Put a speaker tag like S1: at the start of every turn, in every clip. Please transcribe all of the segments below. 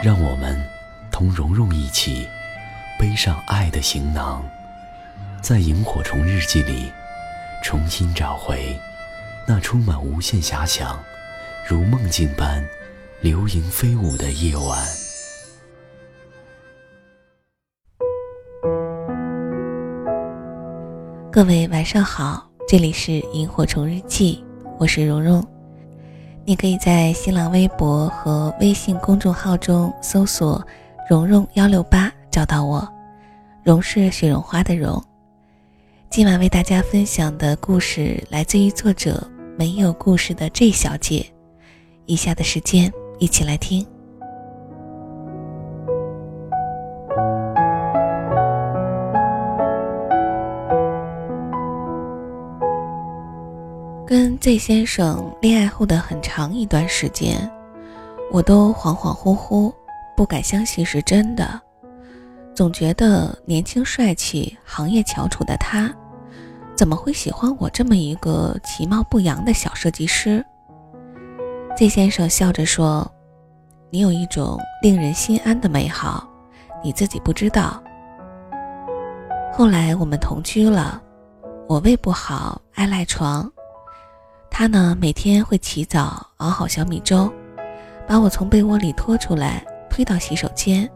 S1: 让我们同蓉蓉一起背上爱的行囊，在萤火虫日记里重新找回那充满无限遐想、如梦境般流萤飞舞的夜晚。
S2: 各位晚上好，这里是萤火虫日记，我是蓉蓉。你可以在新浪微博和微信公众号中搜索“蓉蓉幺六八”找到我，蓉是雪绒花的蓉。今晚为大家分享的故事来自于作者没有故事的 J 小姐。以下的时间一起来听。Z 先生恋爱后的很长一段时间，我都恍恍惚惚，不敢相信是真的，总觉得年轻帅气、行业翘楚的他，怎么会喜欢我这么一个其貌不扬的小设计师？Z 先生笑着说：“你有一种令人心安的美好，你自己不知道。”后来我们同居了，我胃不好，爱赖床。他呢，每天会起早熬好小米粥，把我从被窝里拖出来，推到洗手间，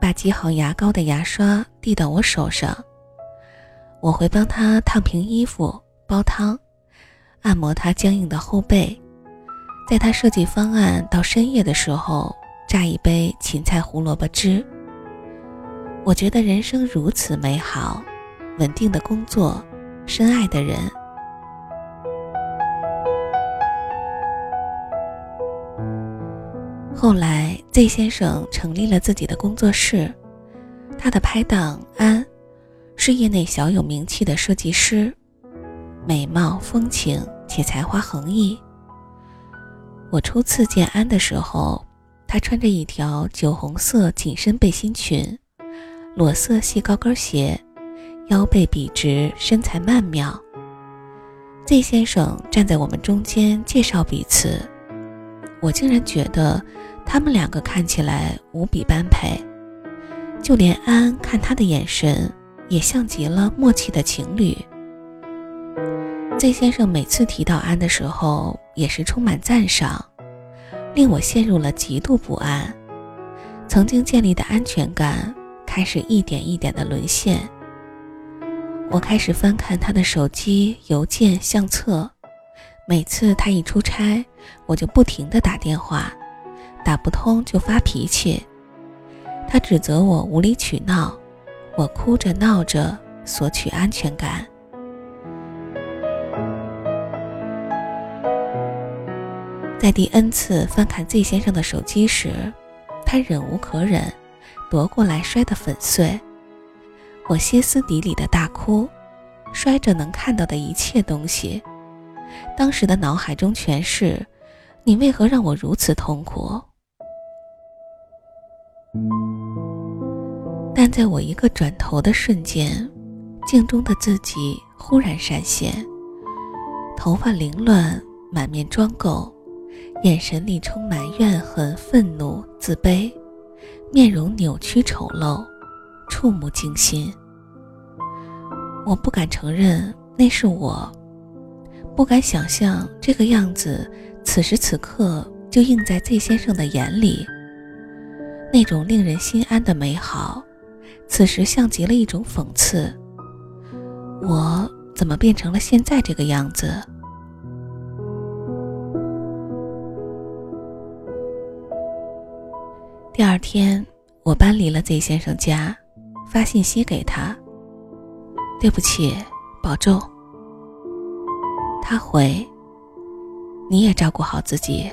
S2: 把挤好牙膏的牙刷递到我手上。我会帮他烫平衣服、煲汤、按摩他僵硬的后背，在他设计方案到深夜的时候，榨一杯芹菜胡萝卜汁。我觉得人生如此美好，稳定的工作，深爱的人。后来，Z 先生成立了自己的工作室。他的拍档安，是业内小有名气的设计师，美貌风情且才华横溢。我初次见安的时候，她穿着一条酒红色紧身背心裙，裸色细高跟鞋，腰背笔直，身材曼妙。Z 先生站在我们中间介绍彼此，我竟然觉得。他们两个看起来无比般配，就连安看他的眼神也像极了默契的情侣。Z 先生每次提到安的时候，也是充满赞赏，令我陷入了极度不安。曾经建立的安全感开始一点一点的沦陷。我开始翻看他的手机、邮件、相册，每次他一出差，我就不停的打电话。打不通就发脾气，他指责我无理取闹，我哭着闹着索取安全感。在第 N 次翻看 Z 先生的手机时，他忍无可忍，夺过来摔得粉碎。我歇斯底里的大哭，摔着能看到的一切东西。当时的脑海中全是：你为何让我如此痛苦？但在我一个转头的瞬间，镜中的自己忽然闪现，头发凌乱，满面妆垢，眼神里充满怨恨、愤怒、自卑，面容扭曲丑陋，触目惊心。我不敢承认那是我，不敢想象这个样子，此时此刻就映在 Z 先生的眼里。那种令人心安的美好，此时像极了一种讽刺。我怎么变成了现在这个样子？第二天，我搬离了 Z 先生家，发信息给他：“对不起，保重。”他回你也照顾好自己。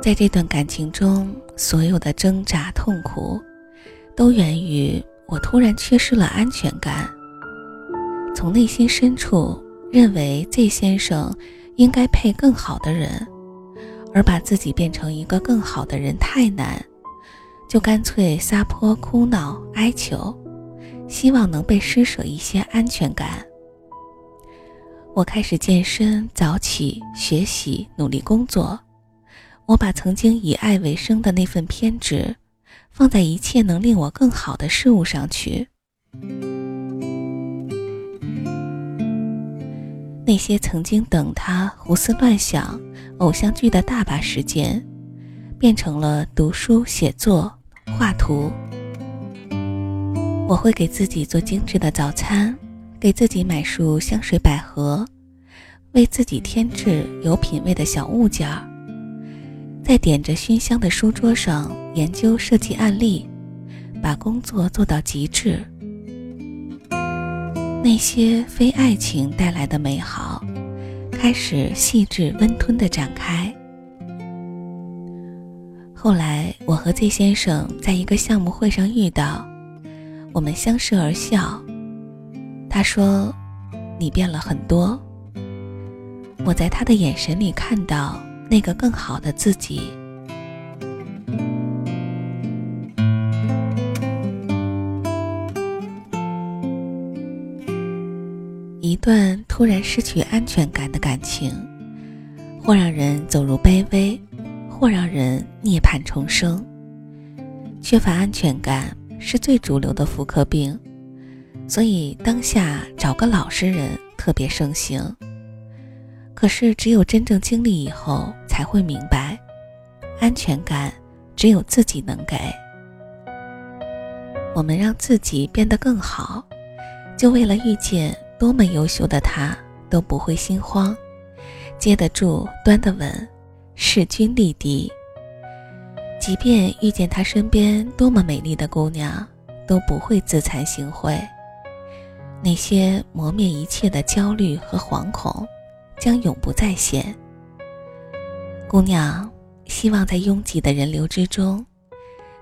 S2: 在这段感情中所有的挣扎痛苦都源于我突然缺失了安全感。从内心深处认为 z 先生应该配更好的人而把自己变成一个更好的人太难就干脆撒泼哭闹哀求，希望能被施舍一些安全感。我开始健身、早起、学习、努力工作。我把曾经以爱为生的那份偏执，放在一切能令我更好的事物上去。那些曾经等他胡思乱想偶像剧的大把时间，变成了读书、写作、画图。我会给自己做精致的早餐。给自己买束香水百合，为自己添置有品位的小物件儿，在点着熏香的书桌上研究设计案例，把工作做到极致。那些非爱情带来的美好，开始细致温吞的展开。后来，我和 Z 先生在一个项目会上遇到，我们相视而笑。他说：“你变了很多。”我在他的眼神里看到那个更好的自己。一段突然失去安全感的感情，会让人走入卑微，或让人涅槃重生。缺乏安全感是最主流的妇科病。所以当下找个老实人特别盛行。可是只有真正经历以后，才会明白，安全感只有自己能给。我们让自己变得更好，就为了遇见多么优秀的他都不会心慌，接得住，端得稳，势均力敌。即便遇见他身边多么美丽的姑娘，都不会自惭形秽。那些磨灭一切的焦虑和惶恐，将永不再现。姑娘，希望在拥挤的人流之中，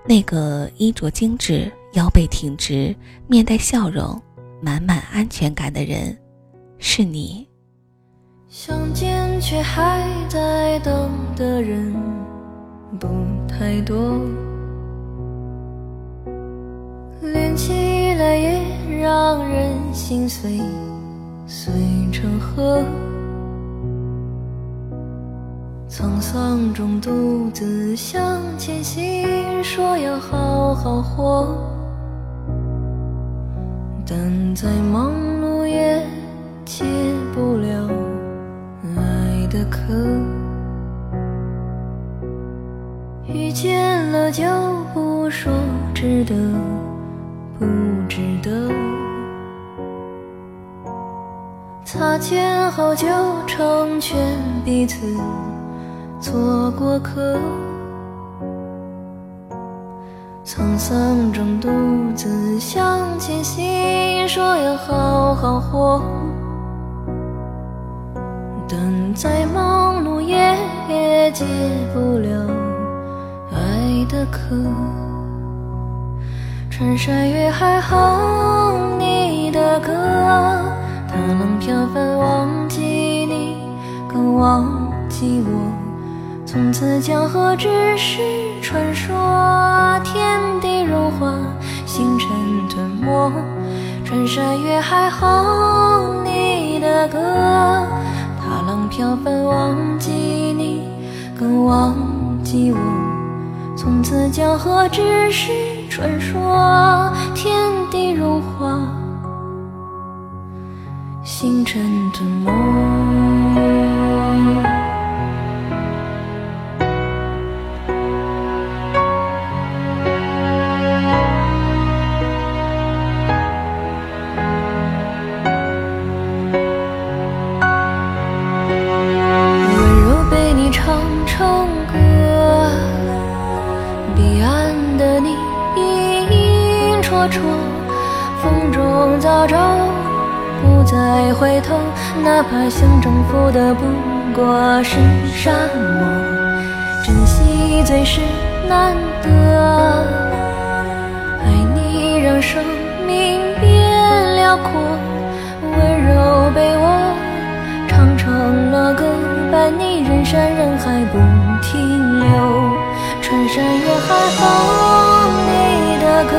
S2: 那个衣着精致、腰背挺直、面带笑容、满满安全感的人，是你。
S3: 相见却还在等的人不太多，连起来也。让人心碎，碎成河。沧桑中独自向前行，说要好好活。但再忙碌也解不了爱的渴。遇见了就不说值得。不值得，擦肩后就成全彼此做过客，沧桑中独自向前行，说要好好活，再忙碌也也解不了爱的渴。穿山越海哼你的歌，踏浪飘帆忘记你，更忘记我。从此江河只是传说，天地融化，星辰吞没。穿山越海哼你的，飘帆忘记你，更忘记我。从此江河只是。传说天地如画，星辰吞没。再回头，哪怕想征服的不过是沙漠。珍惜最是难得。爱你让生命变辽阔，温柔被我唱成了歌，伴你人山人海不停留。穿山越海哼你的歌，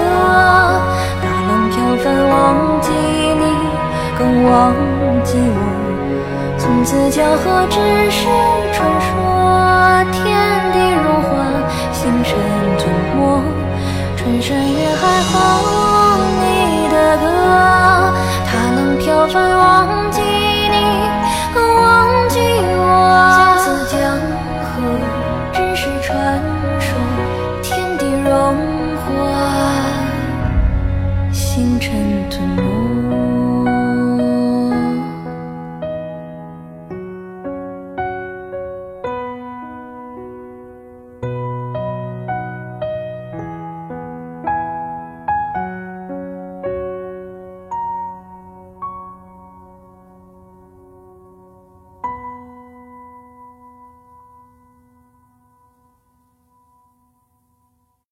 S3: 大浪飘翻忘，更忘记我。从此江河只是传说，天地如画，星辰吞没，穿山越海。